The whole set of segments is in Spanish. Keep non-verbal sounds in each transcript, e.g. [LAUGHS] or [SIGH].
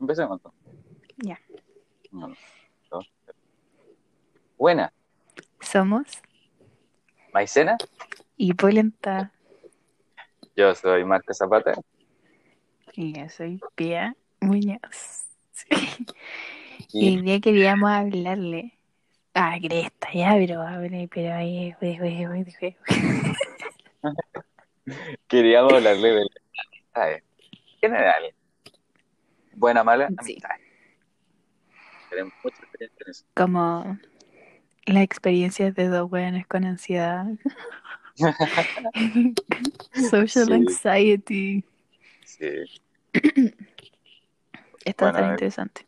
Empecemos. Ya. Uno, dos, tres. Buena. Somos Maicena. Hipólenta Yo soy Marco Zapata. y yo soy Pia Muñoz. [LAUGHS] Y Y hoy día queríamos hablarle a Cresta, ya, pero pero ahí, [LAUGHS] queríamos hablarle de las amistades. General. Buena, mala, Sí. amistades. Tenemos mucha experiencia en eso. Como la experiencia de dos weones con ansiedad. [LAUGHS] Social Sí. anxiety. Sí. Está Bueno, tan interesante.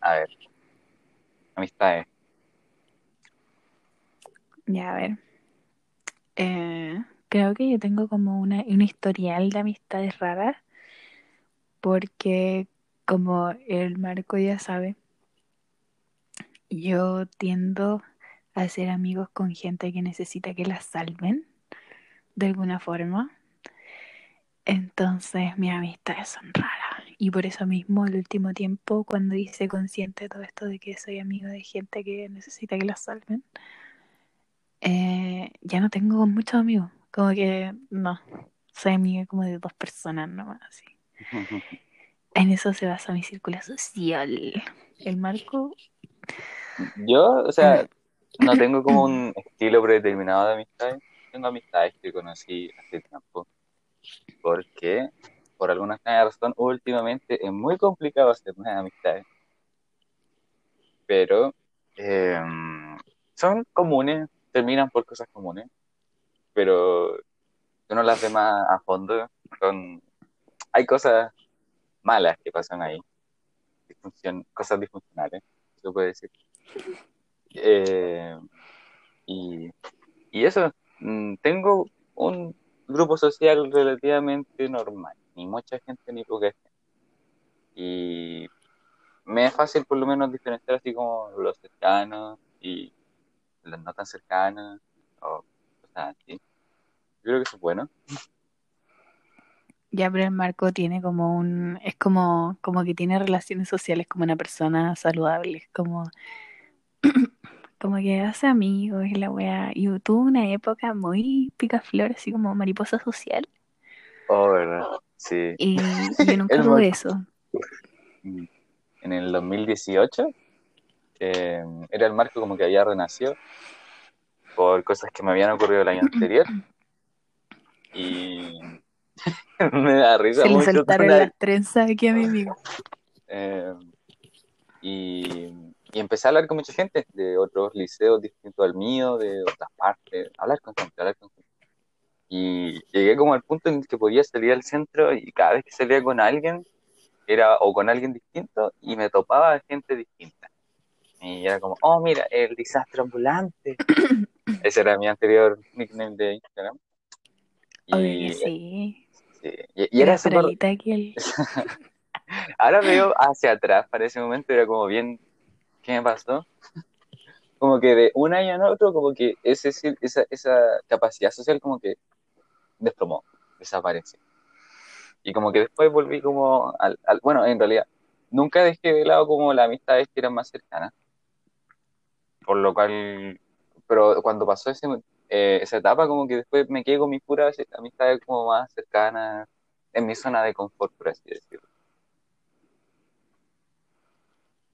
A ver. Amistades. Ya, a ver. Eh, creo que yo tengo como una, un historial de amistades raras, porque como el Marco ya sabe, yo tiendo a ser amigos con gente que necesita que la salven de alguna forma. Entonces mis amistades son raras. Y por eso mismo el último tiempo, cuando hice consciente de todo esto de que soy amigo de gente que necesita que la salven, eh, ya no tengo muchos amigos. Como que no, soy amiga como de dos personas nomás. Así. [LAUGHS] En eso se basa mi círculo social. El Marco, Yo, o sea, no tengo [LAUGHS] como un estilo predeterminado de amistades. Tengo amistades que conocí hace tiempo. Porque, por alguna razón, últimamente es muy complicado hacer nuevas amistades. Pero eh, son comunes, terminan por cosas comunes. Pero uno las ve más a fondo. Son, hay cosas malas que pasan ahí. Disfunción, cosas disfuncionales, se puede decir. Eh, y, y eso, mm, tengo un grupo social relativamente normal, ni mucha gente ni poca gente. Y me es fácil por lo menos diferenciar así como los cercanos y los no tan cercanos o así. Yo creo que eso es bueno. ya pero el Marco tiene como un, es como, como que tiene relaciones sociales como una persona saludable, es como, [CLEARS THROAT] como que hace amigos y la wea, y tuvo una época muy picaflor, así como mariposa social, Oh, ¿verdad? Sí. y yo [LAUGHS] nunca tuve eso. Mm. En el 2018 eh, era el marco como que había renacido por cosas que me habían ocurrido el año [CLEARS THROAT] anterior. Y [LAUGHS] me da risa Se le mucho soltaron una- las trenzas aquí a mi amigo. eh, y, y empecé a hablar con mucha gente de otros liceos distintos al mío, de otras partes, hablar con gente, hablar con gente. Y llegué como al punto en el que podía salir al centro y cada vez que salía con alguien, era o con alguien distinto y me topaba gente distinta. Y era como, oh, mira, el desastre ambulante. [CLEARS THROAT] Ese era mi anterior nickname de Instagram. Y, sí. sí, y- y era súper el- [LAUGHS] Ahora veo hacia atrás, para ese momento era como bien, ¿qué me pasó? [LAUGHS] Como que de un año en otro, como que ese, esa, esa capacidad social como que desplomó, desapareció. Y como que después volví como al, al- bueno, en realidad, nunca dejé de lado como las amistades que eran más cercanas. Por lo cual, pero cuando pasó ese, eh, esa etapa, como que después me quedé con mis puras amistades como más cercanas, en mi zona de confort, por así decirlo.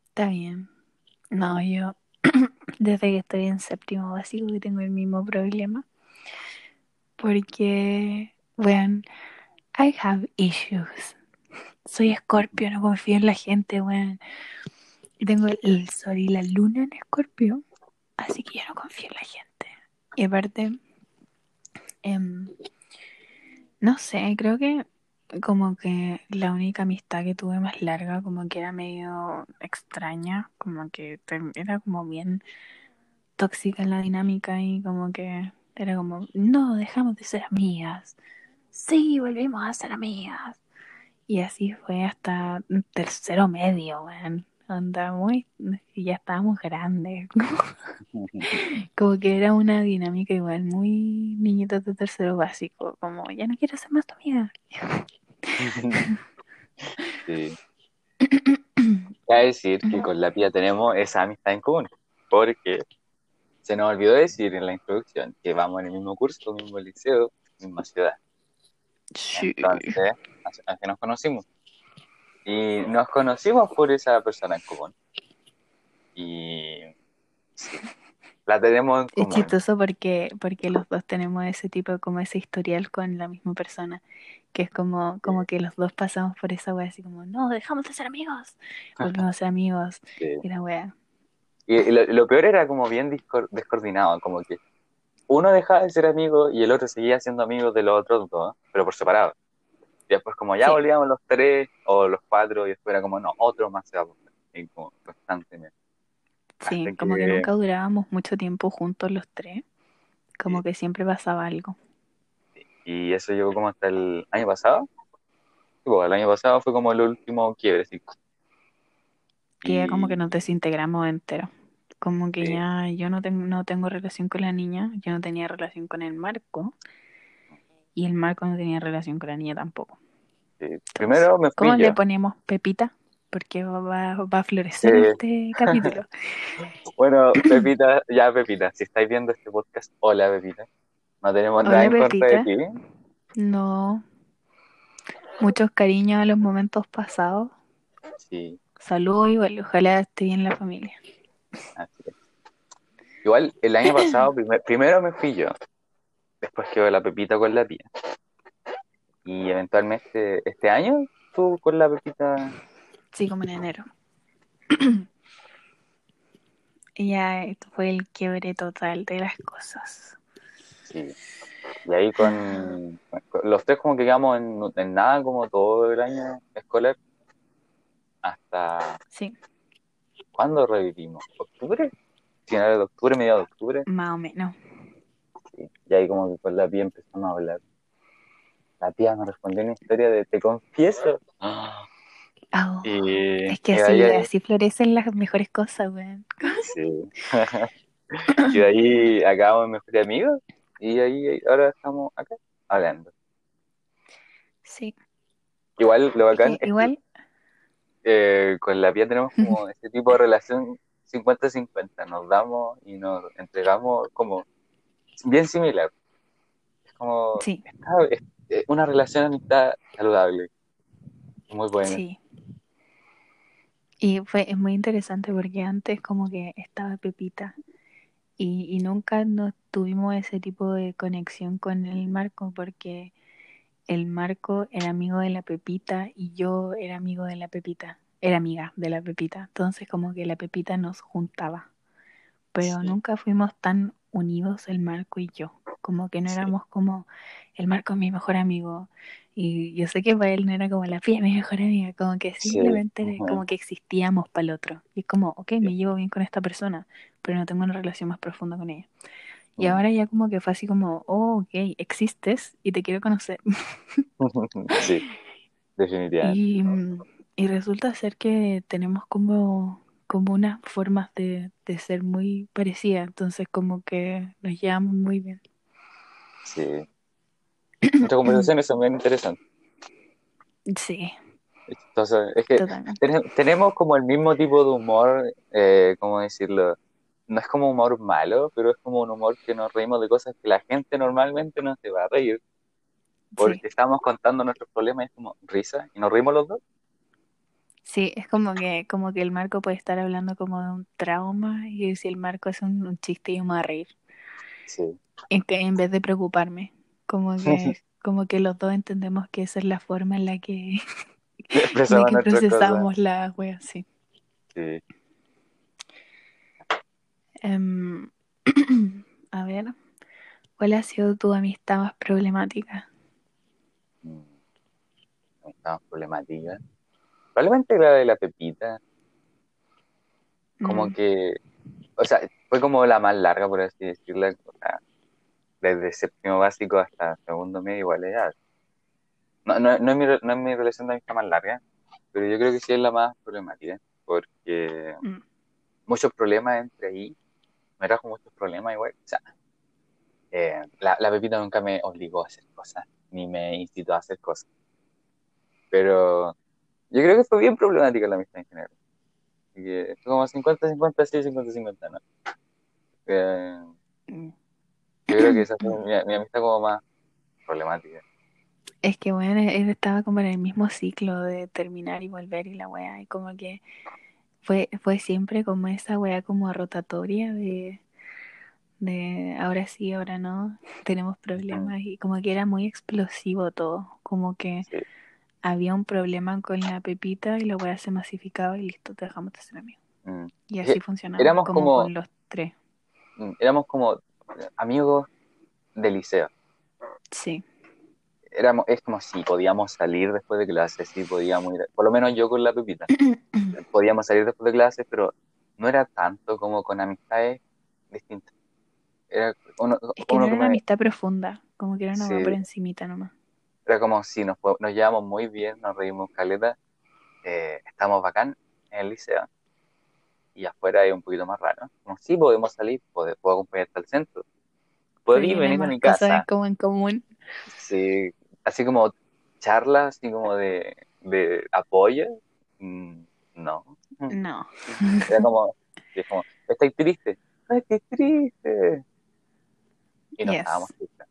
Está bien. No, yo [CLEARS THROAT] desde que estoy en séptimo básico que tengo el mismo problema. Porque, bueno, I have issues. Soy escorpio, no confío en la gente, weón. Tengo el sol y la luna en escorpio. Así que yo no confío en la gente. Y aparte, em, no sé, creo que como que la única amistad que tuve más larga como que era medio extraña, como que era como bien tóxica la dinámica y como que era como, no, dejamos de ser amigas, sí, volvimos a ser amigas. Y así fue hasta tercero medio, weón. Onda muy, y ya estábamos grandes. [LAUGHS] Como que era una dinámica igual muy niñitos de tercero básico, como ya no quiero ser más tu amiga. [LAUGHS] sí. [CLEARS THROAT] Voy a decir que con la Pía tenemos esa amistad en común, porque se nos olvidó decir en la introducción que vamos en el mismo curso, mismo liceo, misma ciudad. Sí. Entonces, así nos conocimos. Y nos conocimos por esa persona en común. Y sí, la tenemos en Es común. chistoso porque, porque los dos tenemos ese tipo, como ese historial con la misma persona. Que es como, como que los dos pasamos por esa wea así como, no, dejamos de ser amigos. [LAUGHS] Volvemos a ser amigos. Sí. Y la wea. Y, y lo, lo peor era como bien descoordinado, como que uno dejaba de ser amigo y el otro seguía siendo amigo de los otros dos, pero por separado. Y después como ya Sí. volvíamos los tres o los cuatro y después era como, no, otro más se va a poner. Y como constantemente. Sí, Hasta como que que- nunca durábamos mucho tiempo juntos los tres. Como Sí. que siempre pasaba algo. Y eso llegó como hasta el año pasado. Pues, el año pasado fue como el último quiebre, sí. Que ya como que nos desintegramos entero. Como que Sí. ya yo no, tengo no tengo relación con la niña, yo no tenía relación con el Marco. Y el Marco no tenía relación con la niña tampoco. Primero me ¿Cómo le ponemos Pepita? Porque va, va- a florecer este [LAUGHS] capítulo. Bueno, Pepita, ya Pepita, si estáis viendo este podcast, hola Pepita. No tenemos Hola, nada en contra de ti. No. Muchos cariños a los momentos pasados. Sí, Saludos igual, ojalá esté bien la familia. así es. Igual, el año pasado, [LAUGHS] primer- primero me fui yo. Después quedó la Pepita con la tía. Y eventualmente, este año, tú con la Pepita. Sí, como en enero. Y ya esto fue el quiebre total de las cosas. Sí. Y ahí con, con- los tres como que quedamos en, en nada como todo el año escolar. Hasta Sí, ¿cuándo revivimos? ¿Octubre? Finales de octubre, mediados de octubre. más o menos. Sí. Y ahí como que con la tía empezamos a hablar. La tía me respondió una historia de te confieso. Ah, Y, es que así, ahí- así florecen las mejores cosas, weón. sí. [LAUGHS] y de ahí acabamos mejor amigos. Y ahí ahora estamos acá hablando. Sí, Igual lo es bacán que es que, igual, eh, con la Pía tenemos como [LAUGHS] ese tipo de relación 50-50. Nos damos y nos entregamos como bien similar. Es como sí, está- es- es una relación amistad saludable. Muy buena. sí. Y fue, es muy interesante porque antes como que estaba Pepita y, y nunca nos tuvimos ese tipo de conexión con el Marco porque el Marco era amigo de la Pepita y yo era amigo de la Pepita, era amiga de la Pepita. Entonces como que la Pepita nos juntaba, pero Sí. nunca fuimos tan unidos el Marco y yo. Como que no Sí. éramos como el Marco es mi mejor amigo y yo sé que para él no era como la Pía mi mejor amiga, como que Sí. simplemente Ujú. como que existíamos para el otro. Y es como, ok, me llevo bien con esta persona, pero no tengo una relación más profunda con ella. Y ahora ya como que fue así como, oh, ok, existes y te quiero conocer. [LAUGHS] sí, definitivamente. Y, mm, y resulta ser que tenemos como, como unas formas de, de ser muy parecidas, entonces como que nos llevamos muy bien. Sí. Nuestras conversaciones son bien interesantes. [CLEARS THROAT] Sí, Entonces, es que tenemos como el mismo tipo de humor, eh, ¿cómo decirlo? No es como humor malo, pero es como un humor que nos reímos de cosas que la gente normalmente no se va a reír, porque Sí, estamos contando nuestros problemas y es como risa, y nos reímos los dos. Sí, es como que, como que el Marco puede estar hablando como de un trauma y si el Marco es un, un chiste yo me voy a reír. Sí, En, que, en vez de preocuparme, como que, [LAUGHS] como que los dos entendemos que esa es la forma en la que, [LAUGHS] [LAUGHS] en la que procesamos las weas, sí. Sí. Em, [CLEARS THROAT] a ver, ¿cuál ha sido tu amistad más problemática? Mm. Estamos problemáticas. Probablemente la de la Pepita, como Mm, que, o sea, fue como la más larga, por así decirlo, o sea, desde séptimo básico hasta segundo medio igual es alto. No, no, no es mi, no es mi relación de amistad más larga, pero yo creo que sí es la más problemática, porque mm, muchos problemas entre ahí, me trajo muchos problemas igual. O sea, eh, la, la Pepita nunca me obligó a hacer cosas, ni me incitó a hacer cosas. Pero yo creo que fue bien problemática la amistad en general. Así que fue como 50-50, sí, 50-50, ¿no? Eh, yo creo que esa fue mi, mi amistad como más problemática. Es que, bueno, él estaba como en el mismo ciclo de terminar y volver y la weá, y como que fue, fue siempre como esa weá como rotatoria de, de ahora sí, ahora no, tenemos problemas, y como que era muy explosivo todo, como que Sí. Había un problema con la pepita y la weá se masificaba y listo, te dejamos de ser amigos. Mm. Y Es así funcionaba, éramos como, como- con los tres. Mm, Éramos como amigos de liceo. Sí, Éramos, es como si podíamos salir después de clases, sí podíamos ir, por lo menos yo con la Pepita, [COUGHS] podíamos salir después de clases, pero no era tanto como con amistades distintas. Era, uno, es que no uno era que una me- amistad profunda, como que era una Sí. por encimita nomás. Era como si nos, nos llevamos muy bien, nos reímos caleta, eh, estamos bacán en el liceo, y afuera es un poquito más raro. Como sí podemos salir, puedo, puedo acompañarte al centro, puedo Pero ir, venir a mi cosas casa. como en común. Sí, así como charlas, así como de, de apoyo, mm, no. No. Era como, es como, ¿estáis triste? ¡Ay, qué triste! Y no Yes. estábamos tristes.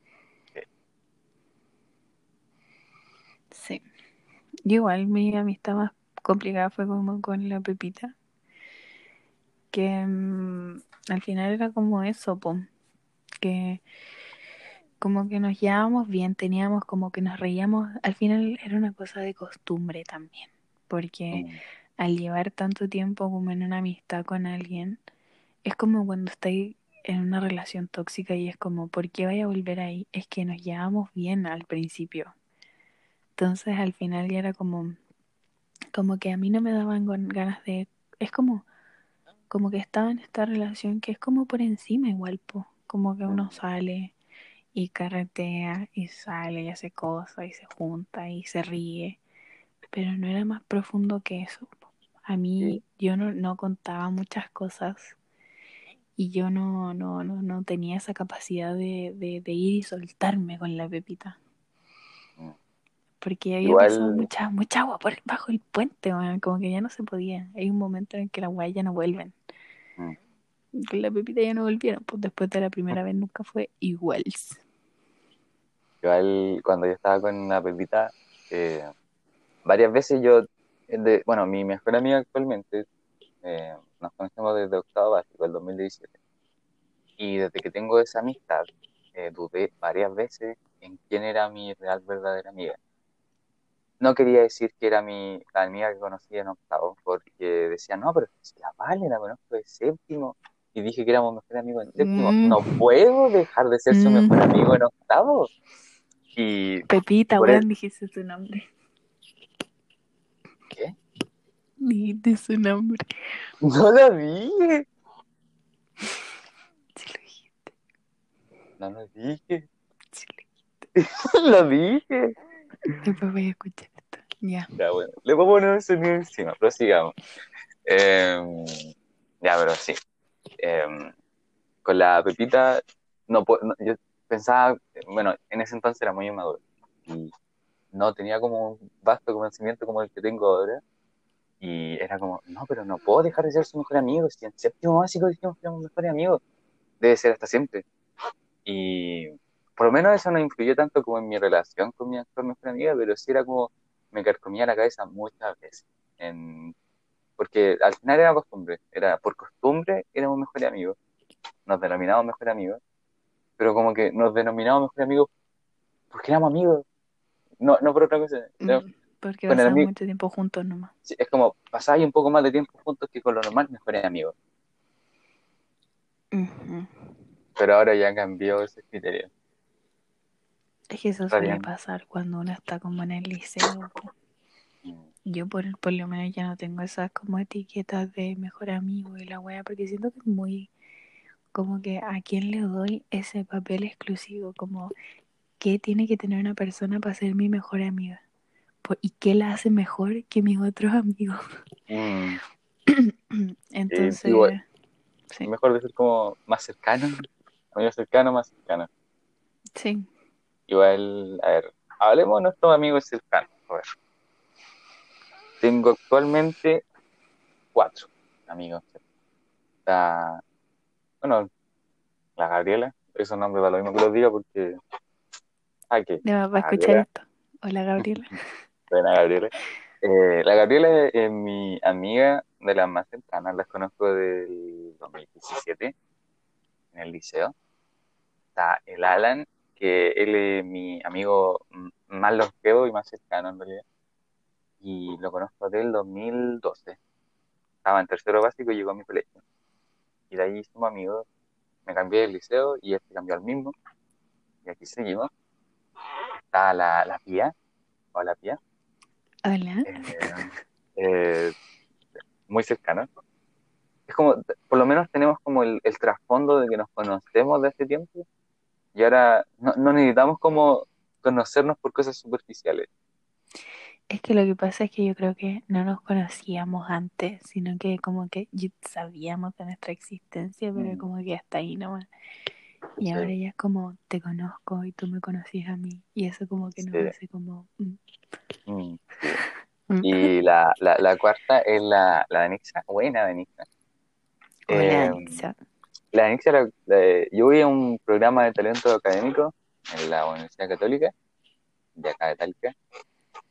Sí. Yo igual mi amistad más complicada fue como con la Pepita. Que mm, al final era como eso, po. Que como que nos llevábamos bien, teníamos como que nos reíamos. Al final era una cosa de costumbre también. Porque Mm, al llevar tanto tiempo como en una amistad con alguien, es como cuando estáis en una relación tóxica y es como, ¿por qué vaya a volver ahí? Es que nos llevamos bien al principio. Entonces al final ya era como, como que a mí no me daban ganas de, es como, como que estaba en esta relación que es como por encima igual, po. Como que uno sale y carretea y sale y hace cosas y se junta y se ríe, pero no era más profundo que eso. po. A mí yo no, no contaba muchas cosas y yo no, no, no, no tenía esa capacidad de, de, de ir y soltarme con la pepita. Porque había Igual- pasado mucha, mucha agua por bajo el puente, como que ya no se podía. Hay un momento en que las weas ya no vuelven. Mm. La pepita ya no volvieron, pues después de la primera vez nunca fue igual. Igual cuando yo estaba con la Pepita, eh, varias veces yo, eh, de, bueno, mi mejor amiga actualmente, eh, nos conocemos desde octavo básico, el 2017. Y desde que tengo esa amistad, eh, dudé varias veces en quién era mi real verdadera amiga. No quería decir que era mi, la amiga que conocí en octavo, porque decía, no, pero si la Vale la conozco de séptimo, y dije que éramos mejores amigos en séptimo. Mm. No puedo dejar de ser su Mm. mejor amigo en octavo. Y Pepita, weón, el- dijiste su nombre. ¿Qué? Dijiste su nombre. No la dije. Sí lo dijiste, No [LAUGHS] lo dije. sí lo dijiste. lo dije. Después voy a escuchar esto. Ya. Ya, bueno. Le a poner sonido encima. Prosigamos. Eh, ya, pero sí. Eh, con la Pepita, no, no, yo pensaba, bueno, en ese entonces era muy inmaduro. Y no tenía como un vasto conocimiento como el que tengo ahora. Y era como, no, pero no puedo dejar de ser su mejor amigo. Si en séptimo básico dijimos que éramos mejores amigos, debe ser hasta siempre. Y por lo menos eso no influyó tanto como en mi relación con mi actual mejor amiga, pero sí era como, me carcomía la cabeza muchas veces. En- porque al final era costumbre, era por costumbre éramos mejores amigos, nos denominamos mejores amigos, pero como que nos denominamos mejores amigos porque éramos amigos, no, no por otra cosa. Mm, Porque con el pasamos ami- mucho tiempo juntos nomás. Sí, es como pasáis un poco más de tiempo juntos que con lo normal, mejores amigos. Pero ahora ya cambió ese criterio. Es que eso suele pasar cuando uno está como en el liceo. Yo por, por lo menos ya no tengo esas como etiquetas de mejor amigo y la wea, porque siento que es muy como que a quién le doy ese papel exclusivo, como qué tiene que tener una persona para ser mi mejor amiga. ¿Y qué la hace mejor que mis otros amigos? Mm, [CLEARS THROAT] Entonces, igual. sí, Mejor decir como más cercano, amigo cercano, más cercano. sí. Igual, a ver, hablemos de nuestros amigos cercanos. A ver. tengo actualmente cuatro amigos. Está, bueno, la Gabriela, esos nombres da lo mismo que los diga porque hay que. Me va a la escuchar esto. Hola, Gabriela. [LAUGHS] Buena, Gabriela. Eh, la Gabriela es mi amiga de las más cercanas, las conozco del 2017 en el liceo. Está el Alan, que él es mi amigo más longevo y más cercano en realidad. Y lo conozco del 2012. Estaba en tercero básico y llegó a mi colegio. Y de ahí somos amigos. Me cambié del liceo y este cambió al mismo. Y aquí seguimos. Está la, la Pía. Hola, Pía. Hola. Eh, eh, muy cercana. Es como, por lo menos tenemos como el, el trasfondo de que nos conocemos de hace tiempo y ahora no, no necesitamos como conocernos por cosas superficiales. Es que lo que pasa es que yo creo que no nos conocíamos antes, sino que como que sabíamos de nuestra existencia, pero Mm. como que hasta ahí nomás. Y Sí. ahora ya es como te conozco y tú me conocías a mí. Y eso como que nos Sí. hace como... mm, Mm. [LAUGHS] Y la, la, la cuarta es la, la Danixa, buena Danixa. Hola, Eh, Alexa. La Danixa, la- la- yo a un programa de talento académico en la Universidad Católica, de acá de Talca,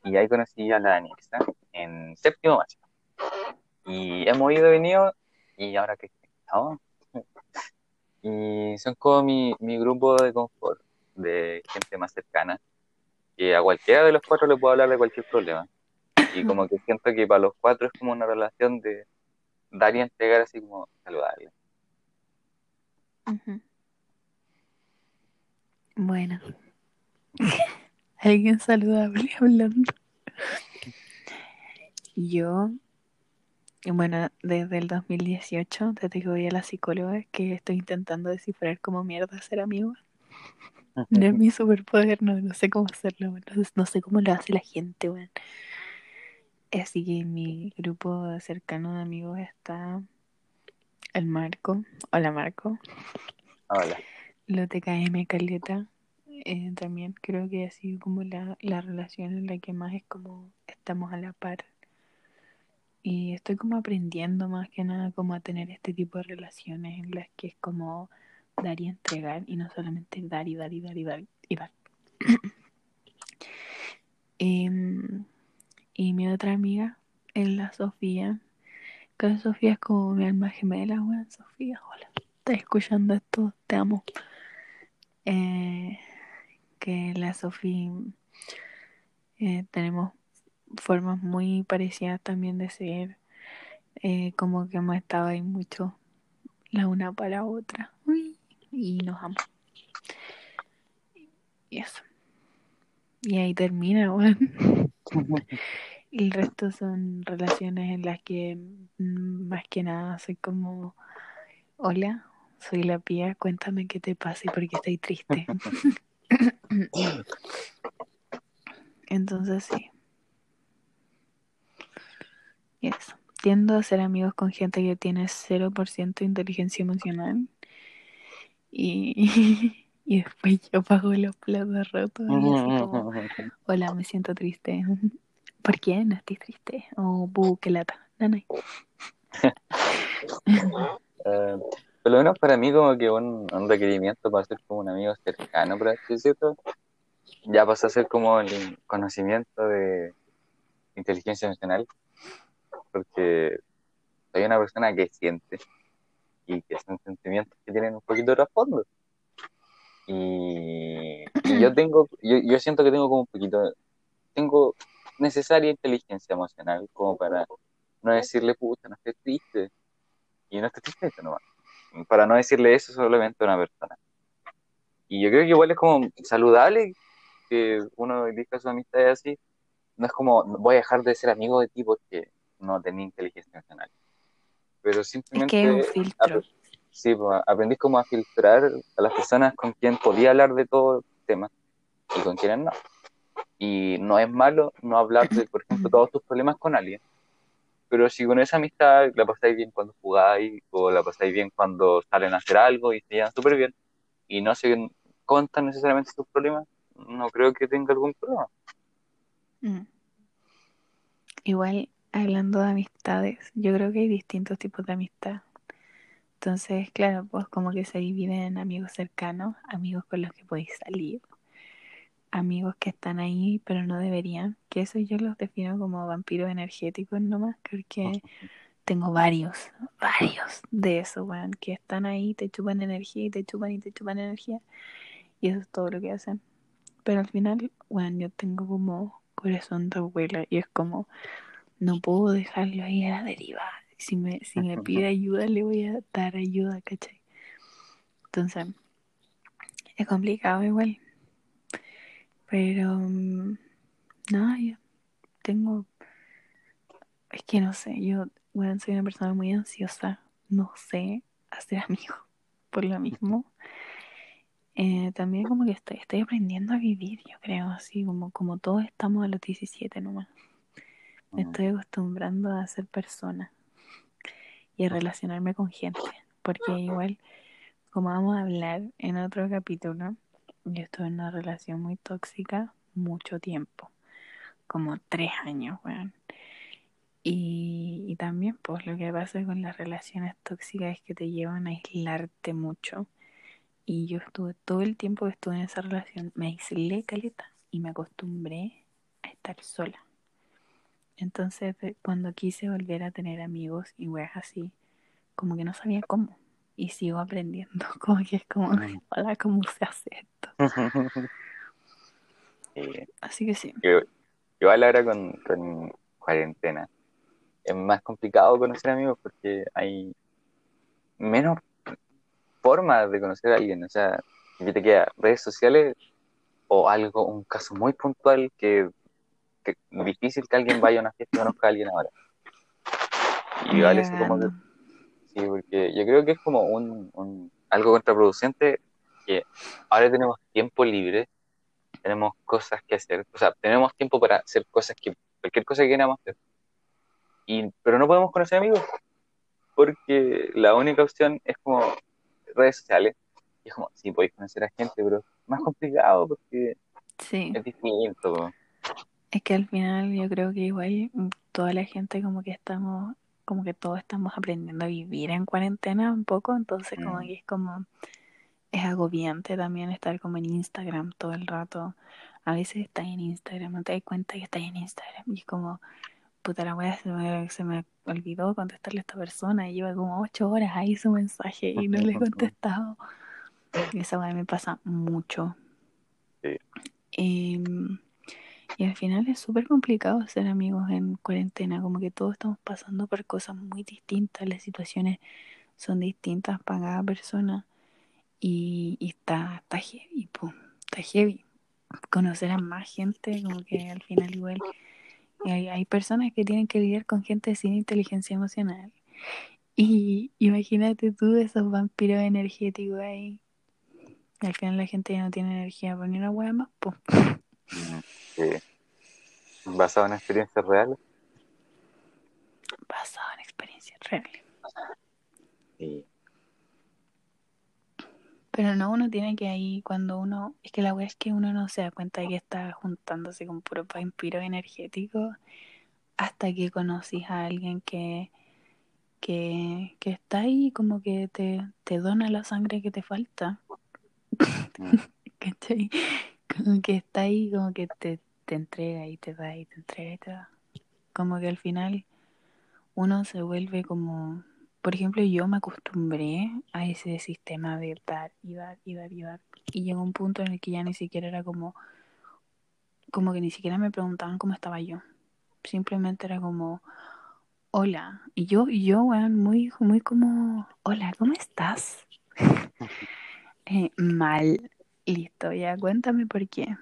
y ahí conocí a la Danixa en séptimo básico. Y hemos ido y venido, y ahora que estamos, [LAUGHS] y son como mi, mi grupo de confort, de gente más cercana, que a cualquiera de los cuatro le puedo hablar de cualquier problema. Y como que siento que para los cuatro es como una relación de dar y entregar así como saludable. Bueno. [LAUGHS] Alguien saludable [LAUGHS] hablando. Yo, bueno, desde el 2018, desde que voy a la psicóloga, que estoy intentando descifrar cómo mierda ser amigo. No es mi superpoder, no, no sé cómo hacerlo, no, no sé cómo lo hace la gente, weón. Así que mi grupo cercano de amigos está el Marco. Hola Marco. Hola. Lo TKM Caleta. eh, también creo que ha sido como la, la relación en la que más es como estamos a la par. Y estoy como aprendiendo más que nada como a tener este tipo de relaciones en las que es como dar y entregar y no solamente dar y dar y dar y dar y dar. [CLEARS THROAT] Em, y mi otra amiga es la Sofía. Que la Sofía es como mi alma gemela, weón. Sofía, hola. Estás escuchando esto, te amo. Eh, que la Sofía eh, tenemos formas muy parecidas también de ser. Eh, como que hemos estado ahí mucho la una para la otra. Uy, y nos amamos. Y eso. Y ahí termina, weón. [LAUGHS] El resto son relaciones en las que mm, más que nada soy como, hola, soy la pía, cuéntame qué te pasa y por qué estoy triste. [LAUGHS] Entonces sí. Y eso. Tiendo a ser amigos con gente que tiene 0% de inteligencia emocional. Y, [LAUGHS] y después yo pago los platos rotos y así como, [LAUGHS] hola, me siento triste. ¿Por qué? No estoy triste. O, bu, qué lata. No, no. [LAUGHS] Eh, por lo menos para mí como que un, un requerimiento para ser como un amigo cercano, por así decirlo, ya pasa a ser como el conocimiento de inteligencia emocional, porque soy una persona que siente y que son sentimientos que tienen un poquito de trasfondo. Y, y yo [CLEARS THROAT] tengo, yo, yo siento que tengo como un poquito, tengo necesaria inteligencia emocional como para no decirle, puta, no estés triste, y no estés triste, eso nomás. Para no decirle eso solamente a una persona. Y yo creo que igual es como saludable que uno elija su amistad así. No es como, voy a dejar de ser amigo de ti porque no tenía inteligencia emocional. Pero Es simplemente que es un filtro. apre- sí, pues, aprendí como a filtrar a las personas con quien podía hablar de todo el tema y con quienes no. Y no es malo no hablar de, por ejemplo, todos tus problemas con alguien. Pero si con esa amistad la pasáis bien cuando jugáis o la pasáis bien cuando salen a hacer algo y se llevan súper bien y no se contan necesariamente sus problemas, no creo que tenga algún problema. Mm. Igual hablando de amistades, yo creo que hay distintos tipos de amistad. Entonces, claro, pues como que se dividen en amigos cercanos, amigos con los que podéis salir, amigos que están ahí pero no deberían, que eso yo los defino como vampiros energéticos nomás, porque tengo varios, varios de esos, weón, que están ahí, te chupan energía y te chupan y te chupan energía, y eso es todo lo que hacen. Pero al final, weón, yo tengo como corazón de abuela y es como, no puedo dejarlo ahí a la deriva. Si me, si me [LAUGHS] pide ayuda, le voy a dar ayuda, ¿cachai? Entonces, es complicado igual. Pero, mm, no, yo tengo, es que no sé, yo, bueno, soy una persona muy ansiosa, no sé hacer amigos [LAUGHS] por lo mismo. Eh, también como que estoy, estoy aprendiendo a vivir, yo creo, así como, como todos estamos a los 17 nomás. Me estoy acostumbrando a ser persona y a relacionarme con gente, porque igual, como vamos a hablar en otro capítulo, yo estuve en una relación muy tóxica mucho tiempo, como tres años, weón. Y, y también, pues lo que pasa con las relaciones tóxicas es que te llevan a aislarte mucho. Y yo estuve todo el tiempo que estuve en esa relación, me aislé caleta y me acostumbré a estar sola. Entonces, cuando quise volver a tener amigos y weas así, como que no sabía cómo. Y sigo aprendiendo, [LAUGHS] como que es como, hola, ¿cómo se hace esto? [LAUGHS] Eh, Así que sí, yo- igual ahora con, con cuarentena es más complicado conocer amigos porque hay menos formas de conocer a alguien. O sea, que te queda redes sociales o algo, un caso muy puntual que, que difícil que alguien vaya a una fiesta y conozca a alguien ahora. Y igual eso como que, sí, porque yo creo que es como un, un- algo contraproducente que ahora tenemos tiempo libre, tenemos cosas que hacer, o sea, tenemos tiempo para hacer cosas que, cualquier cosa que queramos hacer. Y, pero no podemos conocer amigos porque la única opción es como redes sociales. Y es como, sí, podéis conocer a gente, pero es más complicado porque Sí, es distinto. po. es que al final yo creo que igual toda la gente como que estamos, como que todos estamos aprendiendo a vivir en cuarentena un poco, entonces como Mm. que es como, es agobiante también estar como en Instagram todo el rato. A veces estás en Instagram, no te das cuenta que estás en Instagram y es como, puta la wea, se me, se me olvidó contestarle a esta persona y lleva como ocho horas ahí su mensaje y no le he [LAUGHS] contestado. Esa wea me pasa mucho. Sí. Em, y al final es súper complicado ser amigos en cuarentena, como que todos estamos pasando por cosas muy distintas, las situaciones son distintas para cada persona y, y está, está heavy, po, está heavy. Conocer a más gente, como que al final igual hay, hay personas que tienen que lidiar con gente sin inteligencia emocional. Y imagínate tú esos vampiros energéticos ahí. Y al final la gente ya no tiene energía para ni una hueá más, po. Sí. Basado en experiencias reales. Basado en experiencias reales. Sí. Pero no, uno tiene que ahí, cuando uno, es que la weá es que uno no se da cuenta de que está juntándose con puro vampiro energético hasta que conoces a alguien que, que, que está ahí como que te, te dona la sangre que te falta. Mm. [LAUGHS] ¿Cachai? Como que está ahí, como que te, te entrega y te da y te entrega y te da. Como que al final uno se vuelve como, por ejemplo, yo me acostumbré a ese sistema de dar y dar y dar y dar. Y llegó un punto en el que ya ni siquiera era como, como que ni siquiera me preguntaban cómo estaba yo. Simplemente era como, hola. Y yo, y yo, weón, muy, muy como, hola, ¿cómo estás? [LAUGHS] Eh, mal. Listo, ya cuéntame por qué.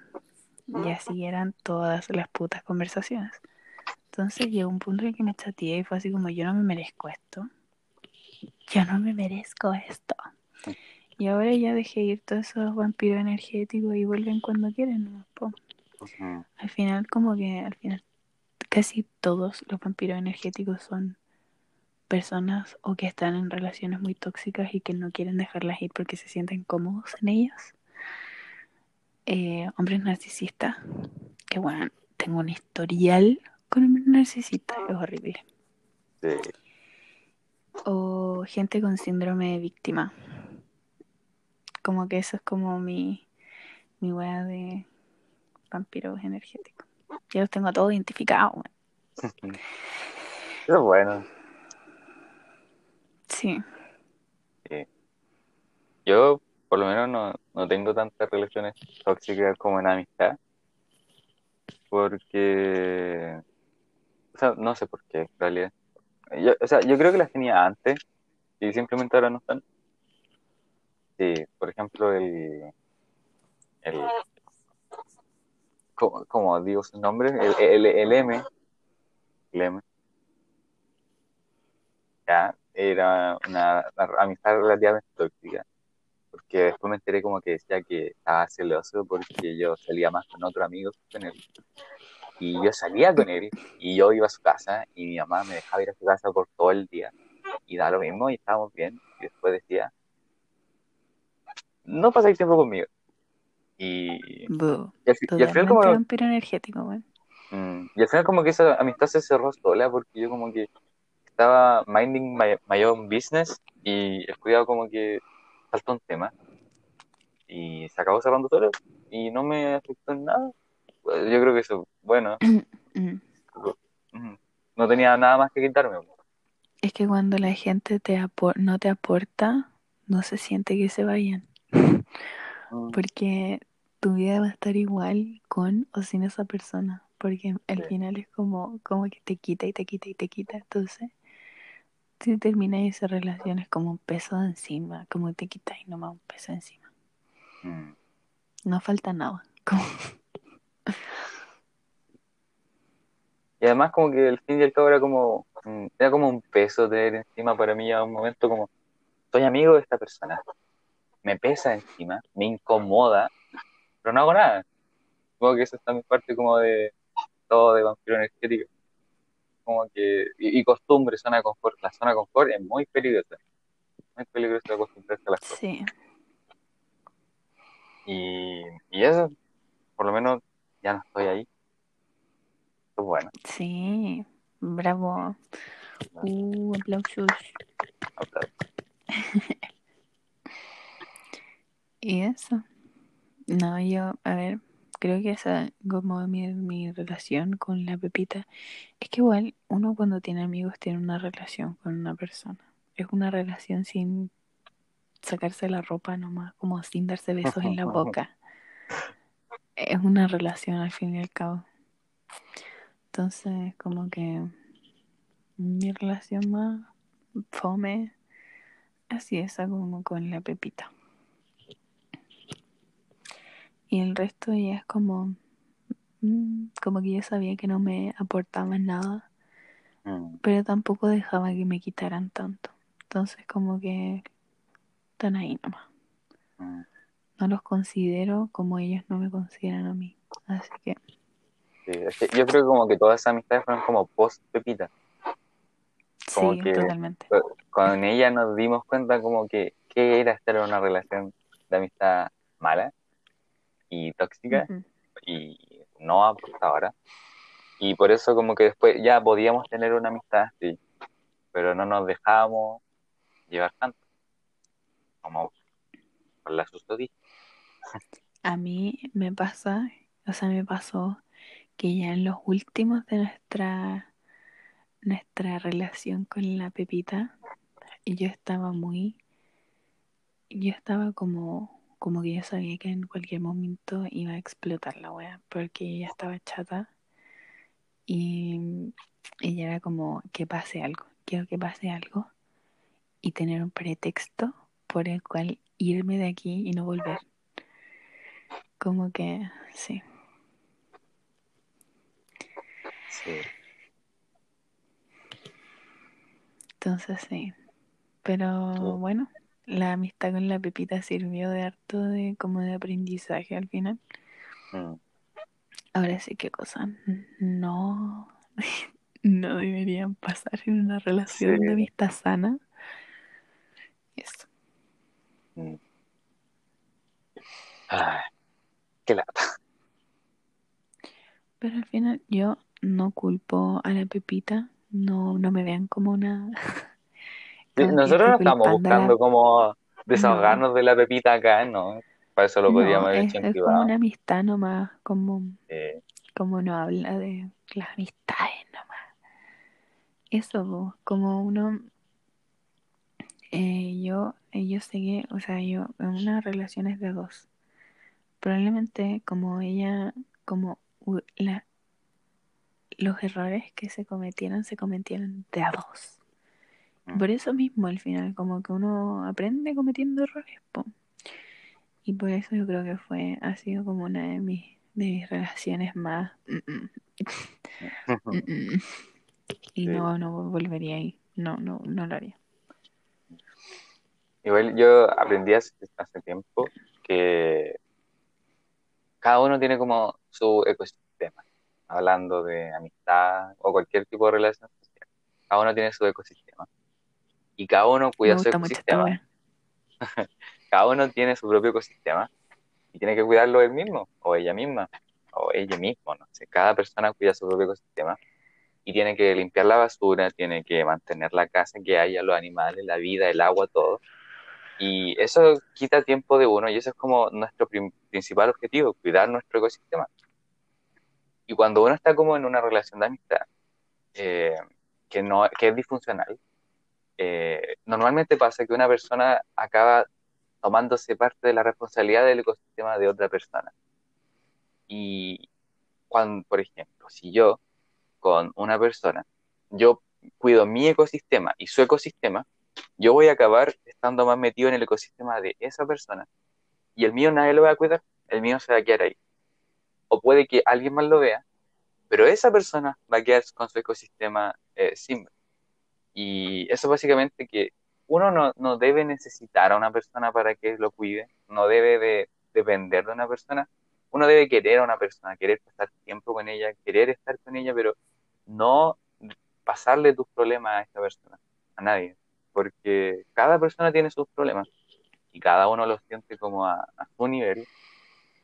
Y así eran todas las putas conversaciones. Entonces llegó un punto en el que me chateé y fue así como yo no me merezco esto. Yo no me merezco esto. Y ahora ya dejé ir todos esos vampiros energéticos y vuelven cuando quieren. Al final como que al final casi todos los vampiros energéticos son personas o que están en relaciones muy tóxicas y que no quieren dejarlas ir porque se sienten cómodos en ellas. Eh, hombres narcisistas, que bueno, tengo un historial con hombres narcisistas es horrible. Sí. O gente con síndrome de víctima. Como que eso es como mi, mi wea de vampiros energéticos. Ya los tengo a todos identificados. es [LAUGHS] bueno. Sí. Yo, por lo menos, no, no tengo tantas relaciones tóxicas como en amistad. Porque. O sea, no sé por qué, en realidad. Yo, o sea, yo creo que las tenía antes y simplemente ahora no están. Sí, por ejemplo, el. el ¿cómo, digo su nombre? El, el, el M. El M. Ya, era una, una amistad relativamente tóxica. Porque después me enteré como que decía que estaba celoso porque yo salía más con otro amigo que con él. Y yo salía con él y yo iba a su casa y mi mamá me dejaba ir a su casa por todo el día. Y da lo mismo y estábamos bien. Y después decía, no pasáis tiempo conmigo. Y, Buh. y al, fi- y al final como, vampiro energético, weón. mm, y al final como que esa amistad se cerró sola porque yo como que estaba minding my, my own business y el cuidado como que saltó un tema y se acabó cerrando solo y no me afectó en nada. Pues yo creo que eso, bueno, [CLEARS THROAT] Mm. no tenía nada más que quitarme. Es que cuando la gente te apor- no te aporta, no se siente que se vayan. Mm, Porque tu vida va a estar igual con o sin esa persona. Porque al Sí. final es como, como que te quita y te quita y te quita. Entonces, si terminas esa relación es como un peso de encima. Como te quitáis nomás un peso de encima. mm. No falta nada. [LAUGHS] Como, Y además como que el fin y el cabo era como, era como un peso tener encima para mí a un momento como, soy amigo de esta persona, me pesa encima, me incomoda, pero no hago nada. Supongo que eso es también parte como de todo de vampiro energético. Como que, y, y costumbre, zona de confort. La zona de confort es muy peligrosa. Muy peligrosa acostumbrarse a las cosas. sí. Y, y eso, por lo menos ya no estoy ahí. Es bueno. Sí. Bravo. Uh, aplausos. aplauso. [LAUGHS] Y eso. No, yo, a ver, creo que esa, como mi, mi relación con la Pepita, es que igual uno cuando tiene amigos tiene una relación con una persona. Es una relación sin sacarse la ropa nomás, como sin darse besos en la [LAUGHS] boca. Es una relación al fin y al cabo. Entonces, como que mi relación más fome, así esa como con la Pepita. Y el resto ya es como, mm, como que yo sabía que no me aportaban nada, Mm, pero tampoco dejaba que me quitaran tanto. Entonces como que están ahí nomás. mm. No los considero como ellos no me consideran a mí. Así que Sí, es que yo creo que como que todas esas amistades fueron como post Pepita. Como sí, que- totalmente. Con ella nos dimos cuenta como que qué era estar en una relación de amistad mala y tóxica y no aportadora. Y por eso como que después ya podíamos tener una amistad así, pero no nos dejábamos llevar tanto como por la susodicha. A mí me pasa, o sea, me pasó que ya en los últimos de nuestra nuestra relación con la Pepita, yo estaba muy, yo estaba como, como que yo sabía que en cualquier momento iba a explotar la wea, porque ella estaba chata y ella era como que pase algo, quiero que pase algo y tener un pretexto por el cual irme de aquí y no volver. Como que, sí. Sí. Entonces sí. Pero bueno, la amistad con la Pepita sirvió de harto de como de aprendizaje al final. Mm, Ahora sí qué cosas no [LAUGHS] no deberían pasar en una relación Sí. de amistad sana. Eso. mm. Qué lata. Pero al final yo no culpo a la Pepita, no, no me vean como una... [LAUGHS] Como que nosotros no estamos la- buscando como desahogarnos de la pepita acá, ¿no? Para eso lo No, podríamos haber hecho en es como una amistad nomás, como, Eh, como no habla de las amistades nomás. Eso, como uno, eh, yo, eh, yo sé que, o sea, yo en una relación es de dos. Probablemente como ella, como la, los errores que se cometieron, se cometieron de a dos. Mm. Por eso mismo al final, como que uno aprende cometiendo errores, po. Y por eso yo creo que fue, ha sido como una de mis, de mis relaciones más... mm, mm, [LAUGHS] mm, mm. Y Sí. no, no volvería ahí. No, no, no lo haría. Igual yo aprendí hace, hace tiempo que cada uno tiene como su ecosistema, hablando de amistad o cualquier tipo de relación social. Cada uno tiene su ecosistema. Y cada uno cuida su ecosistema. [LAUGHS] Cada uno tiene su propio ecosistema y tiene que cuidarlo él mismo, o ella misma, o ella mismo, no sé. Cada persona cuida su propio ecosistema y tiene que limpiar la basura, tiene que mantener la casa, que haya los animales, la vida, el agua, todo. Y eso quita tiempo de uno y eso es como nuestro principal objetivo, cuidar nuestro ecosistema. Y cuando uno está como en una relación de amistad eh, que, no, que es disfuncional, eh, normalmente pasa que una persona acaba tomándose parte de la responsabilidad del ecosistema de otra persona. Y cuando, por ejemplo, si yo con una persona, yo cuido mi ecosistema y su ecosistema, yo voy a acabar estando más metido en el ecosistema de esa persona y el mío nadie lo va a cuidar, el mío se va a quedar ahí. O puede que alguien más lo vea, pero esa persona va a quedar con su ecosistema eh, sin ver. Y eso básicamente que uno no, no debe necesitar a una persona para que lo cuide, no debe de depender de una persona, uno debe querer a una persona, querer pasar tiempo con ella, querer estar con ella, pero no pasarle tus problemas a esta persona, a nadie, porque cada persona tiene sus problemas y cada uno los siente como a, a su nivel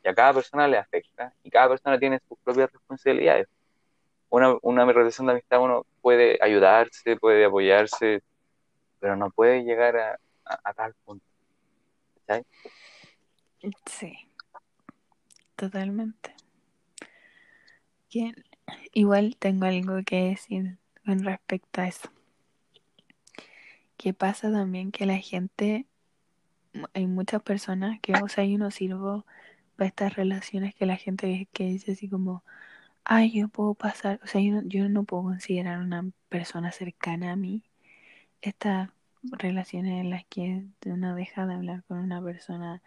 y a cada persona le afecta y cada persona tiene sus propias responsabilidades. Una, una relación de amistad uno puede ayudarse, puede apoyarse, pero no puede llegar a, a- tal punto. ¿cachai? Sí, totalmente. Igual tengo algo que decir con respecto a eso. Que pasa también que la gente, hay muchas personas que, o yo no sirvo para estas relaciones que la gente que dice así como, ay, yo puedo pasar, o sea, yo no, yo no puedo considerar una persona cercana a mí estas relaciones en las que uno deja de hablar con una persona,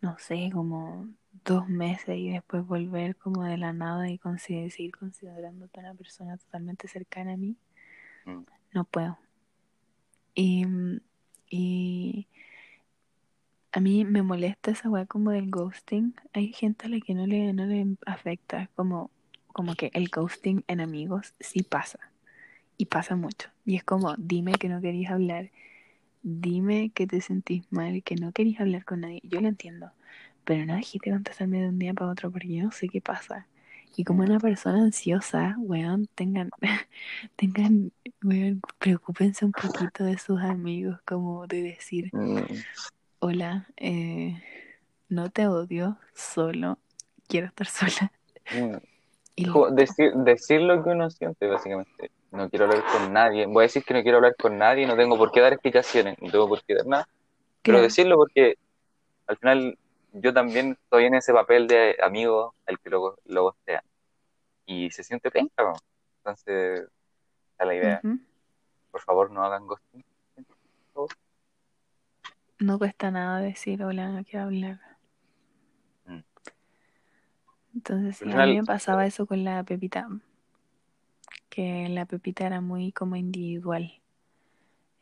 no sé, como dos meses y después volver como de la nada y consider- seguir considerándote una persona totalmente cercana a mí, Mm. no puedo. Y, y a mí me molesta esa weá como del ghosting. Hay gente a la que no le, no le afecta, como, como que el ghosting en amigos sí pasa. Y pasa mucho. Y es como, dime que no querías hablar, dime que te sentís mal, que no querías hablar con nadie. Yo lo entiendo, pero no dijiste contestarme de un día para otro porque yo no sé qué pasa. Y como una persona ansiosa, weón, tengan, [LAUGHS] tengan, weón, preocúpense un poquito de sus amigos, como de decir, Mm, hola, eh, no te odio, solo quiero estar [LAUGHS] sola. mm. Y decir, decir lo que uno siente, básicamente. No quiero hablar con nadie. Voy a decir que no quiero hablar con nadie, no tengo por qué dar explicaciones, no tengo por qué dar nada. Pero decirlo porque al final yo también estoy en ese papel de amigo al que lo, lo gostean. Y se siente penca, ¿no? Entonces, es la idea. Por favor, no hagan ghosting. por favor. No cuesta nada decir hola, no quiero hablar. Mm. Entonces, sí, a mí me pasaba eso con la Pepita, que la Pepita era muy como individual.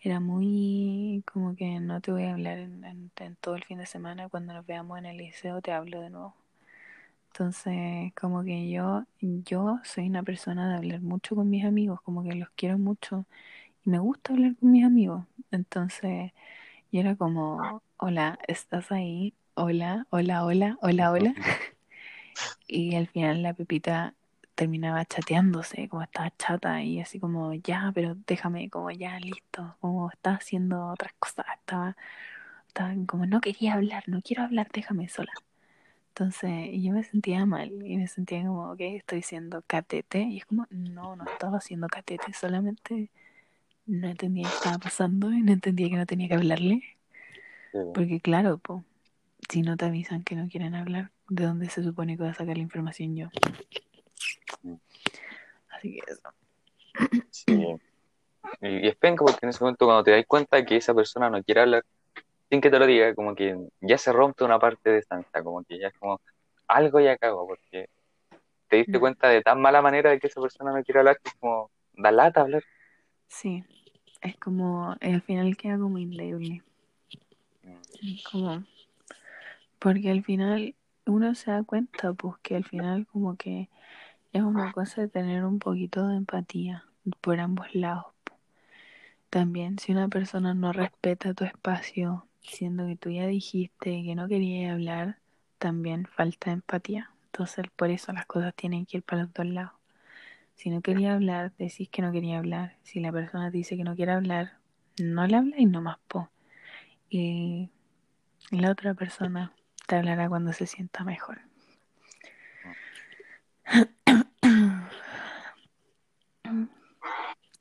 Era muy como que no te voy a hablar en, en- en todo el fin de semana, cuando nos veamos en el liceo te hablo de nuevo. Entonces, como que yo, yo soy una persona de hablar mucho con mis amigos, como que los quiero mucho y me gusta hablar con mis amigos. Entonces, yo era como, hola, ¿estás ahí? Hola, hola, hola, hola, hola. [LAUGHS] Y al final la Pepita terminaba chateándose, como estaba chata y así como, ya, pero déjame, como ya, listo, como estaba haciendo otras cosas, estaba, estaba como, no quería hablar, no quiero hablar, déjame sola. Entonces yo me sentía mal y me sentía como, ok, estoy siendo catete y es como, no, no estaba haciendo catete, solamente no entendía qué estaba pasando y no entendía que no tenía que hablarle. Sí. Porque claro, po, si no te avisan que no quieren hablar, ¿de dónde se supone que voy a sacar la información yo? Mm. Así que eso. Sí. Y, es penca porque en ese momento cuando te das cuenta que esa persona no quiere hablar, sin que te lo diga, como que ya se rompe una parte de amistad, como que ya es como algo ya cago, porque te diste Mm. cuenta de tan mala manera de que esa persona no quiere hablar que es como, da lata hablar. Sí, es como, al final queda como inleble. Como, porque al final uno se da cuenta, pues que al final como que es una cosa de tener un poquito de empatía por ambos lados. También si una persona no respeta tu espacio, siendo que tú ya dijiste que no querías hablar, también falta empatía. Entonces por eso las cosas tienen que ir para los dos lados. Si no quería hablar, decís que no quería hablar. Si la persona te dice que no quiere hablar, no le habláis nomás, po. Y la otra persona te hablará cuando se sienta mejor. [COUGHS]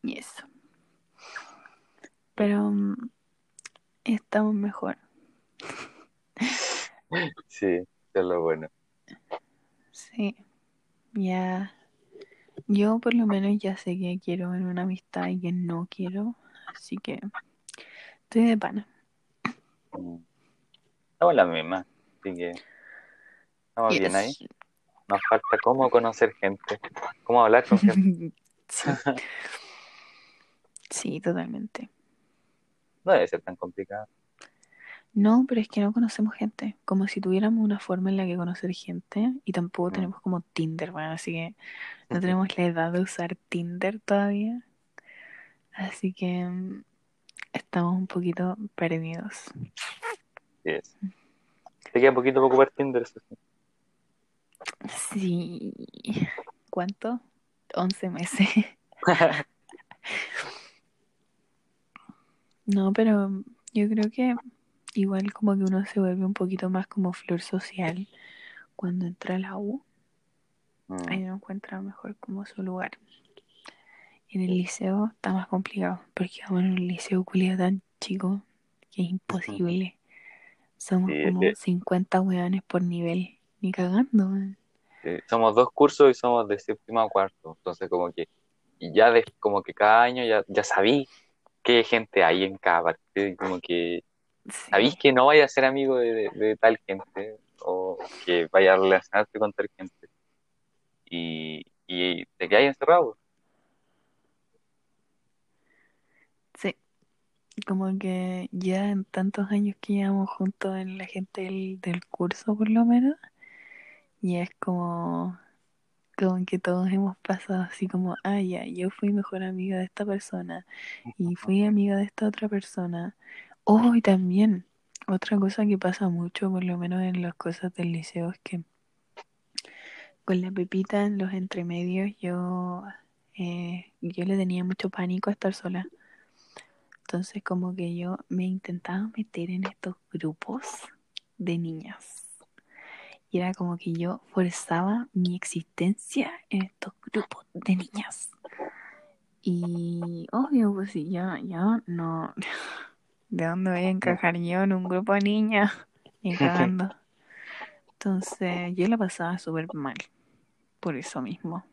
Y eso. Pero mm, estamos mejor. Sí, es lo bueno. Sí. Ya. Yo por lo menos ya sé que quiero en una amistad y que no quiero. Así que estoy de pana. Mm. Estamos la misma, así que estamos bien ahí. Nos falta cómo conocer gente, cómo hablar con gente. [LAUGHS] sí. [LAUGHS] Sí, totalmente. No debe ser tan complicado. No, pero es que no conocemos gente. Como si tuviéramos una forma en la que conocer gente y tampoco Mm. tenemos como Tinder, bueno, así que no tenemos la edad de usar Tinder todavía. Así que mm, estamos un poquito perdidos. Sí, es. Te queda poquito para ocupar Tinder. Sí. ¿Cuánto? 11 meses. [LAUGHS] No, pero yo creo que igual como que uno se vuelve un poquito más como flor social cuando entra a la U. Mm. Ahí uno encuentra mejor como su lugar. En el liceo está más complicado, porque vamos en un liceo culiado tan chico que es imposible. Somos Sí, como es 50 hueones por nivel. Ni cagando. Sí, somos dos cursos y somos de séptimo a cuarto. Entonces, como que y ya de, como que cada año ya, ya sabí qué gente hay en cada partido y como que Sí. sabéis que no vaya a ser amigo de, de- de tal gente o que vaya a relacionarte con tal gente. Y, y te quedas encerrado. Sí. Como que ya en tantos años que llevamos juntos en la gente del, del curso, por lo menos, y es como, como que todos hemos pasado así como, ah, ya, yo fui mejor amiga de esta persona y fui amiga de esta otra persona. Oh, y también, otra cosa que pasa mucho, por lo menos en las cosas del liceo, es que con la Pepita en los entremedios yo, eh, yo le tenía mucho pánico a estar sola. Entonces como que yo me intentaba meter en estos grupos de niñas. Y era como que yo forzaba mi existencia en estos grupos de niñas. Y obvio, pues si yo, yo no... [LAUGHS] ¿De dónde voy a encajar yo en un grupo de niñas? [LAUGHS] Ni cagando. Entonces yo la pasaba súper mal. Por eso mismo.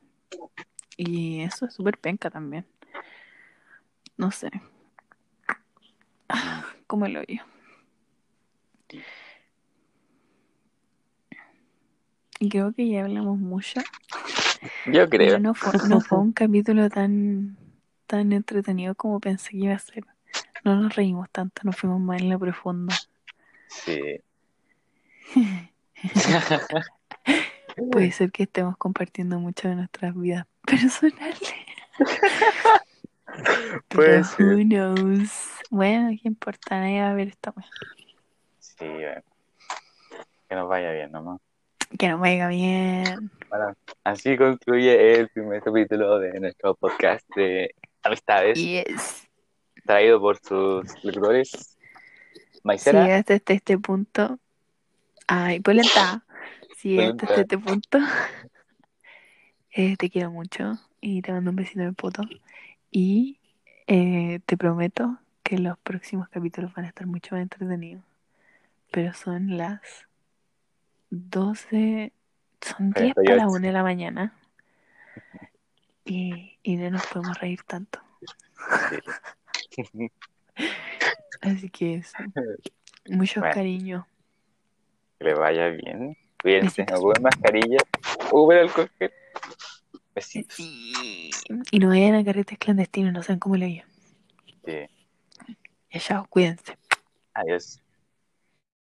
Y eso es súper penca también. No sé. [SIGHS] ¿Cómo lo oyo? Y creo que ya hablamos mucho. Yo creo. Pero no fue, no fue un capítulo tan, tan entretenido como pensé que iba a ser. No nos reímos tanto, nos fuimos más en lo profundo. Sí. [LAUGHS] Puede ser que estemos compartiendo mucho de nuestras vidas [LAUGHS] personales. [LAUGHS] Ser. who knows. Bueno, ¿qué importa? Nadie va a ver esta wea. Sí, bueno. Que nos vaya bien nomás. Que no me diga bien. Bueno, así concluye el primer capítulo de nuestro podcast de amistades, Yes. Traído por sus lectores. Si Maicera, llegaste hasta este punto. Ay, polenta. Si llegaste hasta Polenta. este punto. [LAUGHS] eh, te quiero mucho. Y te mando un besito en el poto. Y eh, te prometo que los próximos capítulos van a estar mucho más entretenidos. Pero son las 12. Son 10 para 48. las 1 de la mañana. Y, y no nos podemos reír tanto. Así que eso. [LAUGHS] Muchos Bueno. cariños. que le vaya bien. Cuídense, Besitos. ocupen mascarilla, ocupen alcohol. Besitos. Sí. Y no vayan a carretes clandestinos, no saben cómo le oyen. Sí. Ya, chao, cuídense. Adiós.